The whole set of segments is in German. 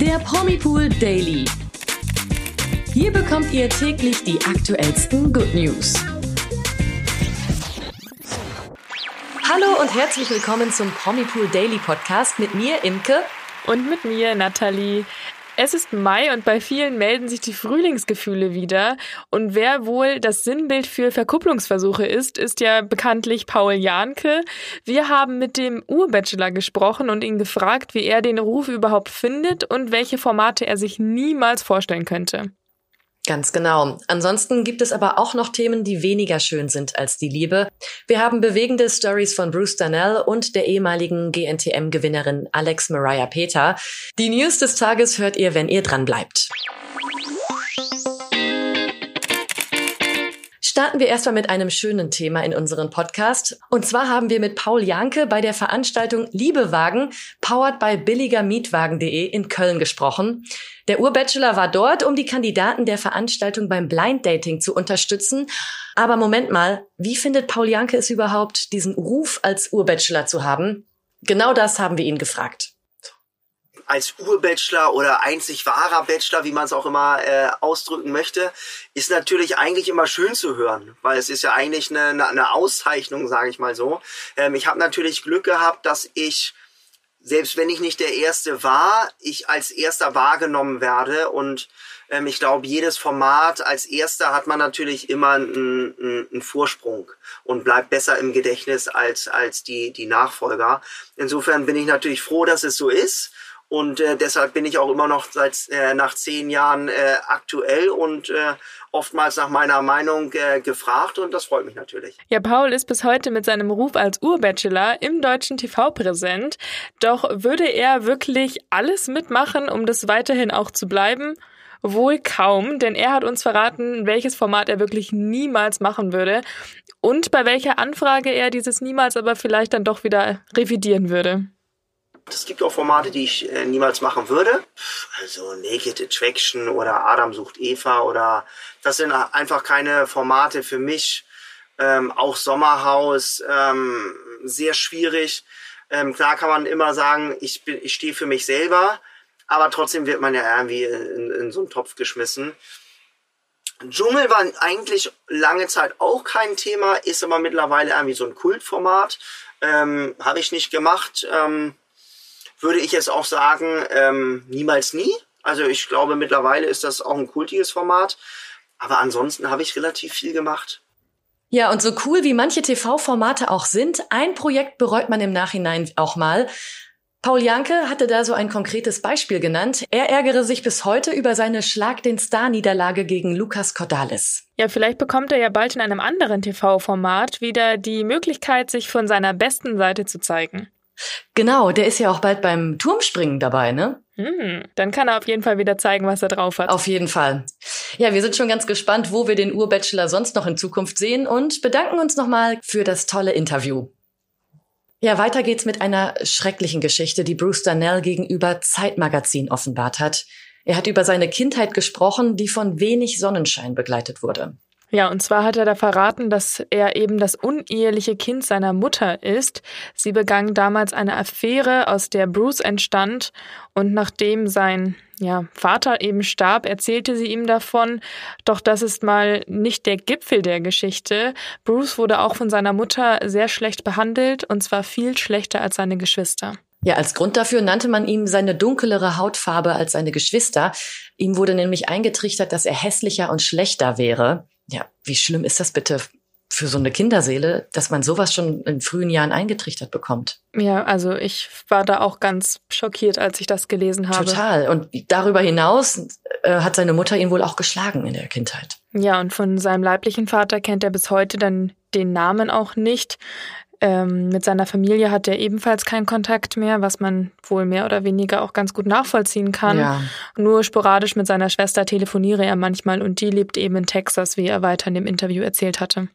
Der Promipool Daily. Hier bekommt ihr täglich die aktuellsten Good News. Hallo und herzlich willkommen zum Promipool Daily Podcast mit mir, Imke. Und mit mir, Nathalie. Es ist Mai und bei vielen melden sich die Frühlingsgefühle wieder. Und wer wohl das Sinnbild für Verkupplungsversuche ist, ist ja bekanntlich Paul Jahnke. Wir haben mit dem Urbachelor gesprochen und ihn gefragt, wie er den Ruf überhaupt findet und welche Formate er sich niemals vorstellen könnte. Ganz genau. Ansonsten gibt es aber auch noch Themen, die weniger schön sind als die Liebe. Wir haben bewegende Stories von Bruce Darnell und der ehemaligen GNTM-Gewinnerin Alex Mariah Peter. Die News des Tages hört ihr, wenn ihr dran bleibt. Starten wir erstmal mit einem schönen Thema in unserem Podcast. Und zwar haben wir mit Paul Janke bei der Veranstaltung Liebewagen, powered by billigermietwagen.de in Köln gesprochen. Der Urbachelor war dort, um die Kandidaten der Veranstaltung beim Blind Dating zu unterstützen. Aber Moment mal, wie findet Paul Janke es überhaupt, diesen Ruf als Urbachelor zu haben? Genau das haben wir ihn gefragt als Urbachelor oder einzig wahrer Bachelor, wie man es auch immer äh, ausdrücken möchte, ist natürlich eigentlich immer schön zu hören, weil es ist ja eigentlich eine, eine Auszeichnung, sage ich mal so. Ähm, ich habe natürlich Glück gehabt, dass ich selbst wenn ich nicht der Erste war, ich als Erster wahrgenommen werde und ähm, ich glaube, jedes Format als Erster hat man natürlich immer einen, einen, einen Vorsprung und bleibt besser im Gedächtnis als, als die, die Nachfolger. Insofern bin ich natürlich froh, dass es so ist und äh, deshalb bin ich auch immer noch seit äh, nach zehn Jahren äh, aktuell und äh, oftmals nach meiner Meinung äh, gefragt und das freut mich natürlich. Ja, Paul ist bis heute mit seinem Ruf als Urbachelor im deutschen TV präsent. Doch würde er wirklich alles mitmachen, um das weiterhin auch zu bleiben? Wohl kaum, denn er hat uns verraten, welches Format er wirklich niemals machen würde und bei welcher Anfrage er dieses niemals aber vielleicht dann doch wieder revidieren würde. Es gibt auch Formate, die ich äh, niemals machen würde. Also Naked Attraction oder Adam sucht Eva oder das sind einfach keine Formate für mich. Ähm, auch Sommerhaus, ähm, sehr schwierig. Ähm, klar kann man immer sagen, ich, ich stehe für mich selber, aber trotzdem wird man ja irgendwie in, in so einen Topf geschmissen. Dschungel war eigentlich lange Zeit auch kein Thema, ist aber mittlerweile irgendwie so ein Kultformat. Ähm, Habe ich nicht gemacht. Ähm, würde ich jetzt auch sagen, ähm, niemals nie. Also ich glaube, mittlerweile ist das auch ein kultiges Format. Aber ansonsten habe ich relativ viel gemacht. Ja, und so cool wie manche TV-Formate auch sind, ein Projekt bereut man im Nachhinein auch mal. Paul Janke hatte da so ein konkretes Beispiel genannt. Er ärgere sich bis heute über seine Schlag den Star-Niederlage gegen Lukas Cordalis. Ja, vielleicht bekommt er ja bald in einem anderen TV-Format wieder die Möglichkeit, sich von seiner besten Seite zu zeigen. Genau, der ist ja auch bald beim Turmspringen dabei, ne? Hm, dann kann er auf jeden Fall wieder zeigen, was er drauf hat. Auf jeden Fall. Ja, wir sind schon ganz gespannt, wo wir den Urbachelor sonst noch in Zukunft sehen und bedanken uns nochmal für das tolle Interview. Ja, weiter geht's mit einer schrecklichen Geschichte, die Bruce Darnell gegenüber Zeitmagazin offenbart hat. Er hat über seine Kindheit gesprochen, die von wenig Sonnenschein begleitet wurde. Ja, und zwar hat er da verraten, dass er eben das uneheliche Kind seiner Mutter ist. Sie begangen damals eine Affäre, aus der Bruce entstand. Und nachdem sein ja, Vater eben starb, erzählte sie ihm davon. Doch das ist mal nicht der Gipfel der Geschichte. Bruce wurde auch von seiner Mutter sehr schlecht behandelt, und zwar viel schlechter als seine Geschwister. Ja, als Grund dafür nannte man ihm seine dunklere Hautfarbe als seine Geschwister. Ihm wurde nämlich eingetrichtert, dass er hässlicher und schlechter wäre. Ja, wie schlimm ist das bitte für so eine Kinderseele, dass man sowas schon in frühen Jahren eingetrichtert bekommt? Ja, also ich war da auch ganz schockiert, als ich das gelesen habe. Total. Und darüber hinaus äh, hat seine Mutter ihn wohl auch geschlagen in der Kindheit. Ja, und von seinem leiblichen Vater kennt er bis heute dann den Namen auch nicht. Ähm, mit seiner Familie hat er ebenfalls keinen Kontakt mehr, was man wohl mehr oder weniger auch ganz gut nachvollziehen kann. Ja. Nur sporadisch mit seiner Schwester telefoniere er manchmal und die lebt eben in Texas, wie er weiter in dem Interview erzählt hatte.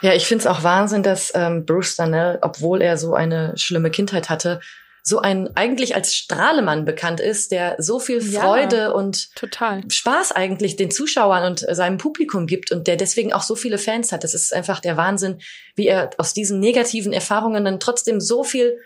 Ja, ich finde es auch Wahnsinn, dass ähm, Bruce Darnell, obwohl er so eine schlimme Kindheit hatte, so ein eigentlich als Strahlemann bekannt ist, der so viel Freude ja, und total. Spaß eigentlich den Zuschauern und seinem Publikum gibt und der deswegen auch so viele Fans hat. Das ist einfach der Wahnsinn, wie er aus diesen negativen Erfahrungen dann trotzdem so viel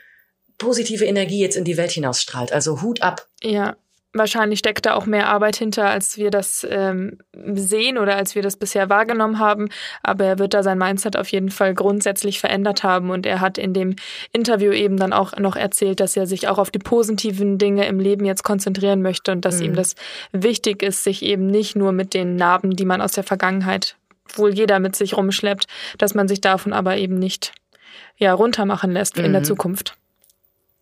positive Energie jetzt in die Welt hinausstrahlt. Also Hut ab. Ja, Wahrscheinlich steckt da auch mehr Arbeit hinter, als wir das ähm, sehen oder als wir das bisher wahrgenommen haben. Aber er wird da sein Mindset auf jeden Fall grundsätzlich verändert haben. Und er hat in dem Interview eben dann auch noch erzählt, dass er sich auch auf die positiven Dinge im Leben jetzt konzentrieren möchte und dass mhm. ihm das wichtig ist, sich eben nicht nur mit den Narben, die man aus der Vergangenheit wohl jeder mit sich rumschleppt, dass man sich davon aber eben nicht ja runtermachen lässt mhm. in der mhm. Zukunft.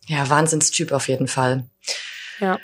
Ja, Wahnsinnstyp auf jeden Fall. Ja.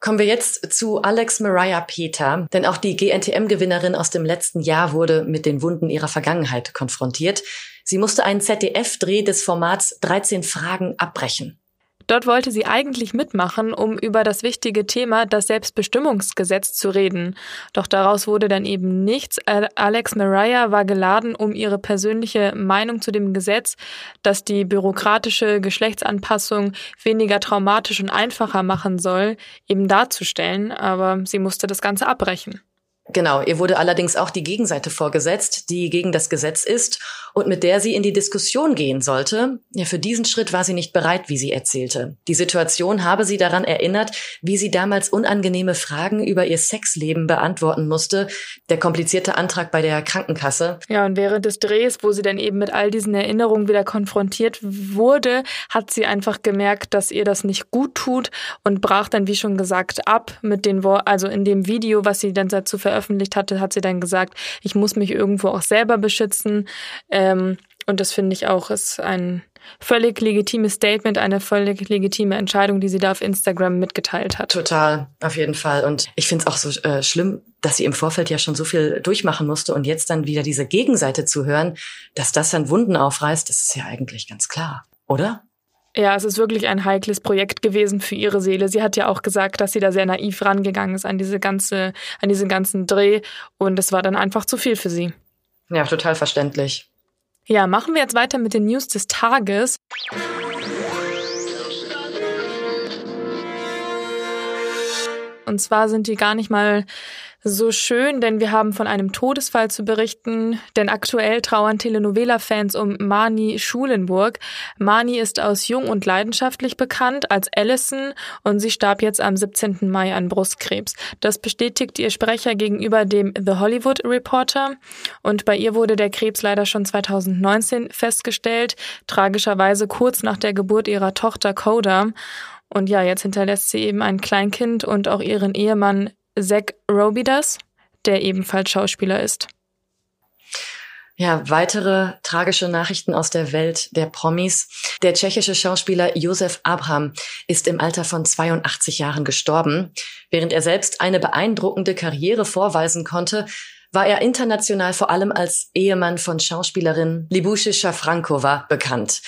Kommen wir jetzt zu Alex Mariah Peter, denn auch die GNTM-Gewinnerin aus dem letzten Jahr wurde mit den Wunden ihrer Vergangenheit konfrontiert. Sie musste einen ZDF-Dreh des Formats 13 Fragen abbrechen. Dort wollte sie eigentlich mitmachen, um über das wichtige Thema das Selbstbestimmungsgesetz zu reden. Doch daraus wurde dann eben nichts. Alex Mariah war geladen, um ihre persönliche Meinung zu dem Gesetz, das die bürokratische Geschlechtsanpassung weniger traumatisch und einfacher machen soll, eben darzustellen. Aber sie musste das Ganze abbrechen. Genau, ihr wurde allerdings auch die Gegenseite vorgesetzt, die gegen das Gesetz ist und mit der sie in die Diskussion gehen sollte. Ja, für diesen Schritt war sie nicht bereit, wie sie erzählte. Die Situation habe sie daran erinnert, wie sie damals unangenehme Fragen über ihr Sexleben beantworten musste, der komplizierte Antrag bei der Krankenkasse. Ja, und während des Drehs, wo sie dann eben mit all diesen Erinnerungen wieder konfrontiert wurde, hat sie einfach gemerkt, dass ihr das nicht gut tut und brach dann, wie schon gesagt, ab mit den Worten, also in dem Video, was sie dann dazu veröffentlicht veröffentlicht hatte, hat sie dann gesagt, ich muss mich irgendwo auch selber beschützen. Ähm, und das finde ich auch ist ein völlig legitimes Statement, eine völlig legitime Entscheidung, die sie da auf Instagram mitgeteilt hat. Total, auf jeden Fall. Und ich finde es auch so äh, schlimm, dass sie im Vorfeld ja schon so viel durchmachen musste und jetzt dann wieder diese Gegenseite zu hören, dass das dann Wunden aufreißt, das ist ja eigentlich ganz klar, oder? Ja, es ist wirklich ein heikles Projekt gewesen für ihre Seele. Sie hat ja auch gesagt, dass sie da sehr naiv rangegangen ist an diese ganze, an diesen ganzen Dreh und es war dann einfach zu viel für sie. Ja, total verständlich. Ja, machen wir jetzt weiter mit den News des Tages. Und zwar sind die gar nicht mal so schön, denn wir haben von einem Todesfall zu berichten, denn aktuell trauern Telenovela-Fans um Mani Schulenburg. Mani ist aus Jung und Leidenschaftlich bekannt als Allison und sie starb jetzt am 17. Mai an Brustkrebs. Das bestätigt ihr Sprecher gegenüber dem The Hollywood Reporter und bei ihr wurde der Krebs leider schon 2019 festgestellt, tragischerweise kurz nach der Geburt ihrer Tochter Coda. Und ja, jetzt hinterlässt sie eben ein Kleinkind und auch ihren Ehemann Zach Robidas, der ebenfalls Schauspieler ist. Ja, weitere tragische Nachrichten aus der Welt der Promis. Der tschechische Schauspieler Josef Abraham ist im Alter von 82 Jahren gestorben. Während er selbst eine beeindruckende Karriere vorweisen konnte, war er international vor allem als Ehemann von Schauspielerin Libusche Schafrankova bekannt.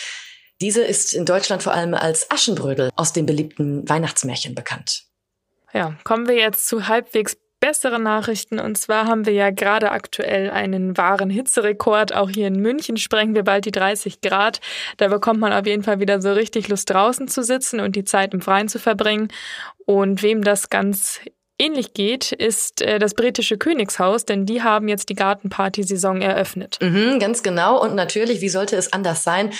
Diese ist in Deutschland vor allem als Aschenbrödel aus dem beliebten Weihnachtsmärchen bekannt. Ja, kommen wir jetzt zu halbwegs besseren Nachrichten. Und zwar haben wir ja gerade aktuell einen wahren Hitzerekord. Auch hier in München sprengen wir bald die 30 Grad. Da bekommt man auf jeden Fall wieder so richtig Lust draußen zu sitzen und die Zeit im Freien zu verbringen. Und wem das ganz ähnlich geht, ist äh, das britische Königshaus, denn die haben jetzt die Gartenparty-Saison eröffnet. Mhm, ganz genau. Und natürlich, wie sollte es anders sein?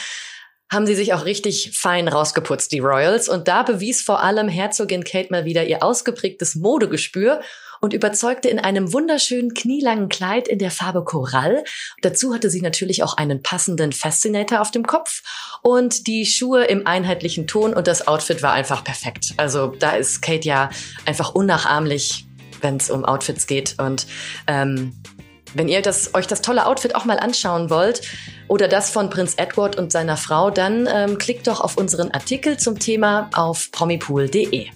Haben sie sich auch richtig fein rausgeputzt, die Royals. Und da bewies vor allem Herzogin Kate mal wieder ihr ausgeprägtes Modegespür und überzeugte in einem wunderschönen knielangen Kleid in der Farbe Korall. Dazu hatte sie natürlich auch einen passenden Fascinator auf dem Kopf und die Schuhe im einheitlichen Ton und das Outfit war einfach perfekt. Also da ist Kate ja einfach unnachahmlich, wenn es um Outfits geht und ähm, wenn ihr das, euch das tolle Outfit auch mal anschauen wollt oder das von Prinz Edward und seiner Frau, dann ähm, klickt doch auf unseren Artikel zum Thema auf promipool.de.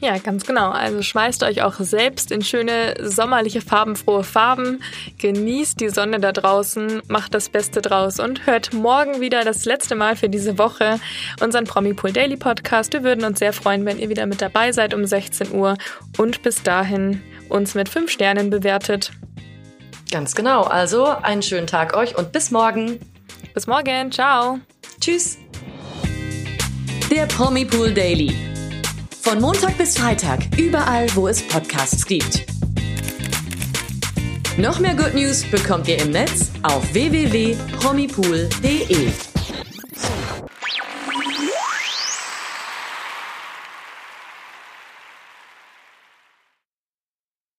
Ja, ganz genau. Also schmeißt euch auch selbst in schöne sommerliche farbenfrohe Farben, genießt die Sonne da draußen, macht das Beste draus und hört morgen wieder das letzte Mal für diese Woche unseren Promipool Daily Podcast. Wir würden uns sehr freuen, wenn ihr wieder mit dabei seid um 16 Uhr und bis dahin uns mit 5 Sternen bewertet. Ganz genau. Also einen schönen Tag euch und bis morgen. Bis morgen. Ciao. Tschüss. Der Promi Pool Daily. Von Montag bis Freitag, überall, wo es Podcasts gibt. Noch mehr Good News bekommt ihr im Netz auf www.promipool.de.